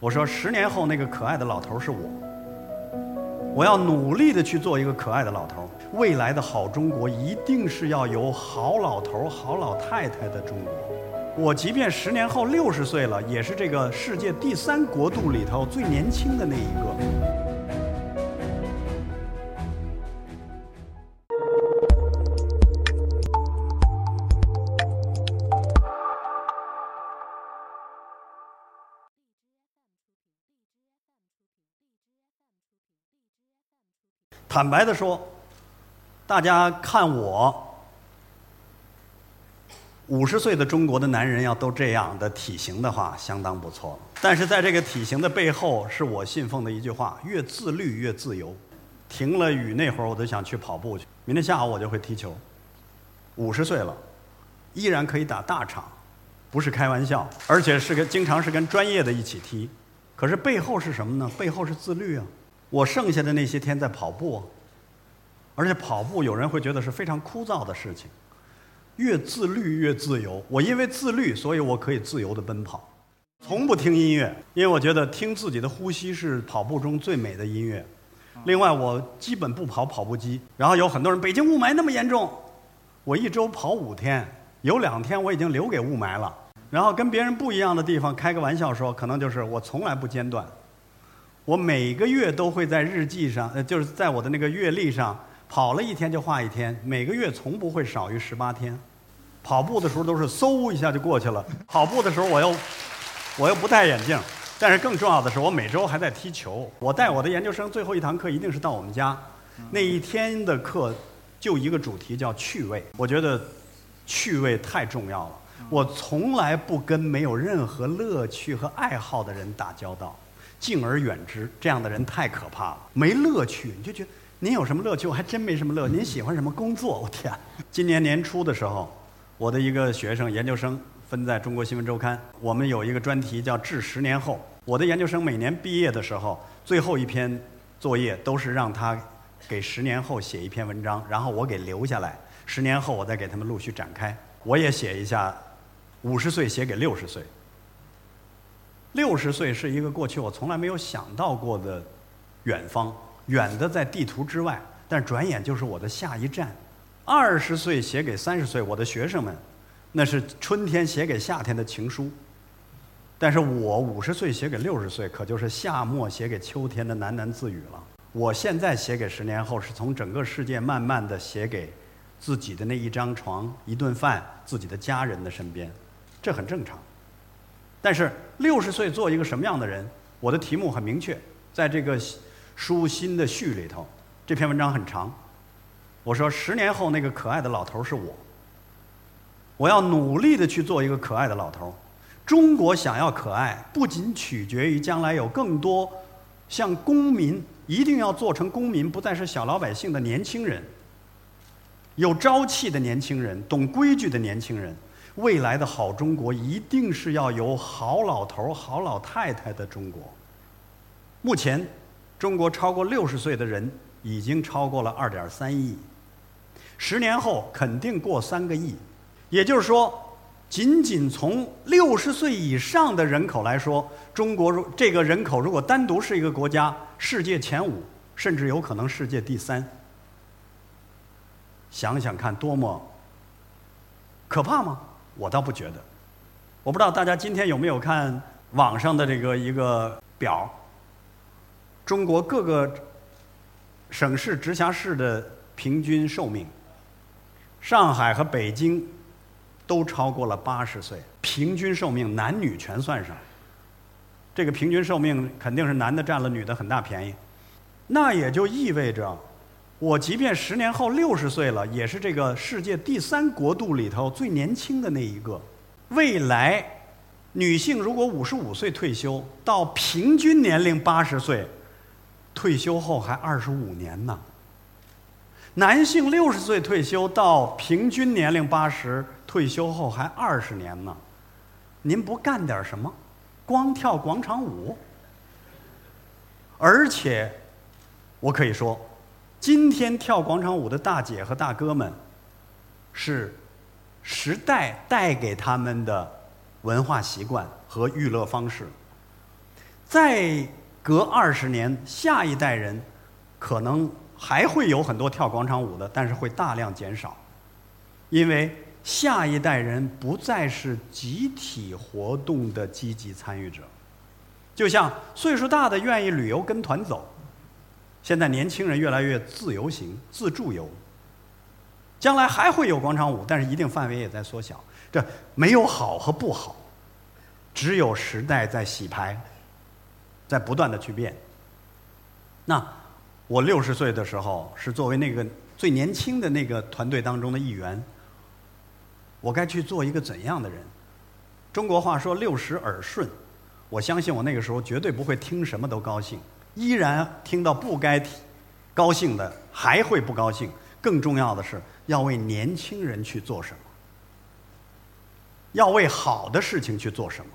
我说十年后那个可爱的老头是我，我要努力的去做一个可爱的老头。未来的好中国一定是要有好老头、好老太太的中国。我即便十年后六十岁了，也是这个世界第三国度里头最年轻的那一个。坦白的说，大家看我五十岁的中国的男人要都这样的体型的话，相当不错。但是在这个体型的背后，是我信奉的一句话：越自律越自由。停了雨那会儿，我都想去跑步去。明天下午我就会踢球。五十岁了，依然可以打大场，不是开玩笑，而且是跟经常是跟专业的一起踢。可是背后是什么呢？背后是自律啊。我剩下的那些天在跑步，而且跑步有人会觉得是非常枯燥的事情。越自律越自由。我因为自律，所以我可以自由的奔跑，从不听音乐，因为我觉得听自己的呼吸是跑步中最美的音乐。另外，我基本不跑跑步机。然后有很多人，北京雾霾那么严重，我一周跑五天，有两天我已经留给雾霾了。然后跟别人不一样的地方，开个玩笑说，可能就是我从来不间断。我每个月都会在日记上，呃，就是在我的那个月历上跑了一天就画一天，每个月从不会少于十八天。跑步的时候都是嗖一下就过去了。跑步的时候我又我又不戴眼镜，但是更重要的是我每周还在踢球。我带我的研究生最后一堂课一定是到我们家，那一天的课就一个主题叫趣味。我觉得趣味太重要了。我从来不跟没有任何乐趣和爱好的人打交道。敬而远之，这样的人太可怕了，没乐趣。你就觉得您有什么乐趣？我还真没什么乐。您喜欢什么工作？我天！今年年初的时候，我的一个学生研究生分在中国新闻周刊，我们有一个专题叫“致十年后”。我的研究生每年毕业的时候，最后一篇作业都是让他给十年后写一篇文章，然后我给留下来，十年后我再给他们陆续展开。我也写一下，五十岁写给六十岁。六十岁是一个过去我从来没有想到过的远方，远的在地图之外，但转眼就是我的下一站。二十岁写给三十岁我的学生们，那是春天写给夏天的情书。但是我五十岁写给六十岁，可就是夏末写给秋天的喃喃自语了。我现在写给十年后，是从整个世界慢慢的写给自己的那一张床、一顿饭、自己的家人的身边，这很正常。但是六十岁做一个什么样的人？我的题目很明确，在这个书新的序里头，这篇文章很长。我说十年后那个可爱的老头是我，我要努力的去做一个可爱的老头。中国想要可爱，不仅取决于将来有更多像公民，一定要做成公民，不再是小老百姓的年轻人，有朝气的年轻人，懂规矩的年轻人。未来的好中国一定是要有好老头、好老太太的中国。目前，中国超过六十岁的人已经超过了二点三亿，十年后肯定过三个亿。也就是说，仅仅从六十岁以上的人口来说，中国如这个人口如果单独是一个国家，世界前五，甚至有可能世界第三。想想看，多么可怕吗？我倒不觉得，我不知道大家今天有没有看网上的这个一个表，中国各个省市直辖市的平均寿命，上海和北京都超过了八十岁，平均寿命男女全算上，这个平均寿命肯定是男的占了女的很大便宜，那也就意味着。我即便十年后六十岁了，也是这个世界第三国度里头最年轻的那一个。未来，女性如果五十五岁退休，到平均年龄八十岁，退休后还二十五年呢。男性六十岁退休，到平均年龄八十，退休后还二十年呢。您不干点什么，光跳广场舞？而且，我可以说。今天跳广场舞的大姐和大哥们，是时代带给他们的文化习惯和娱乐方式。再隔二十年，下一代人可能还会有很多跳广场舞的，但是会大量减少，因为下一代人不再是集体活动的积极参与者。就像岁数大的愿意旅游跟团走，现在年轻人越来越自由行、自助游。将来还会有广场舞，但是一定范围也在缩小。这没有好和不好，只有时代在洗牌，在不断的去变。那我六十岁的时候是作为那个最年轻的那个团队当中的一员，我该去做一个怎样的人？中国话说“六十耳顺”。我相信我那个时候绝对不会听什么都高兴，依然听到不该提、高兴的还会不高兴。更重要的是要为年轻人去做什么，要为好的事情去做什么，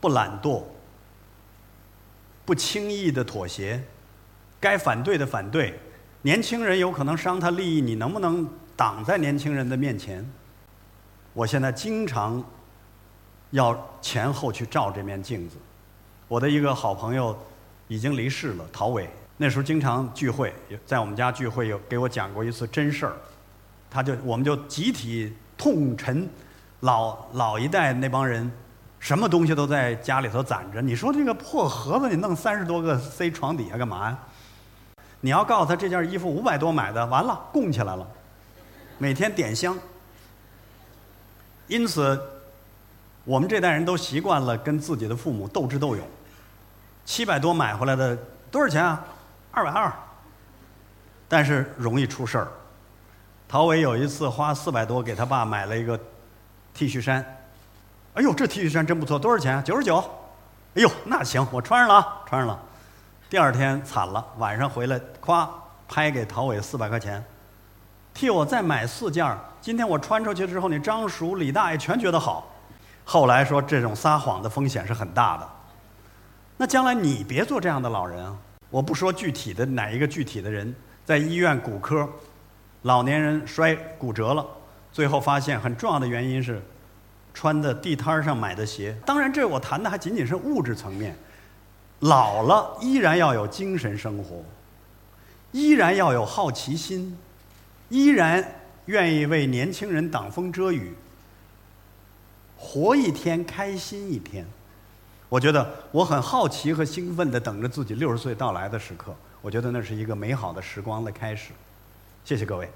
不懒惰，不轻易的妥协，该反对的反对。年轻人有可能伤他利益，你能不能挡在年轻人的面前？我现在经常。要前后去照这面镜子。我的一个好朋友已经离世了，陶伟。那时候经常聚会，在我们家聚会有给我讲过一次真事儿。他就我们就集体痛陈老老一代那帮人，什么东西都在家里头攒着。你说这个破盒子，你弄三十多个塞床底下干嘛呀？你要告诉他这件衣服五百多买的，完了供起来了，每天点香。因此。我们这代人都习惯了跟自己的父母斗智斗勇，七百多买回来的多少钱啊？二百二。但是容易出事儿。陶伟有一次花四百多给他爸买了一个 T 恤衫，哎呦，这 T 恤衫真不错，多少钱？九十九。哎呦，那行，我穿上了，穿上了。第二天惨了，晚上回来，咵拍给陶伟四百块钱，替我再买四件。今天我穿出去之后，你张叔、李大爷全觉得好。后来说这种撒谎的风险是很大的，那将来你别做这样的老人啊！我不说具体的哪一个具体的人，在医院骨科，老年人摔骨折了，最后发现很重要的原因是穿的地摊上买的鞋。当然，这我谈的还仅仅是物质层面，老了依然要有精神生活，依然要有好奇心，依然愿意为年轻人挡风遮雨。活一天，开心一天。我觉得我很好奇和兴奋的等着自己六十岁到来的时刻。我觉得那是一个美好的时光的开始。谢谢各位。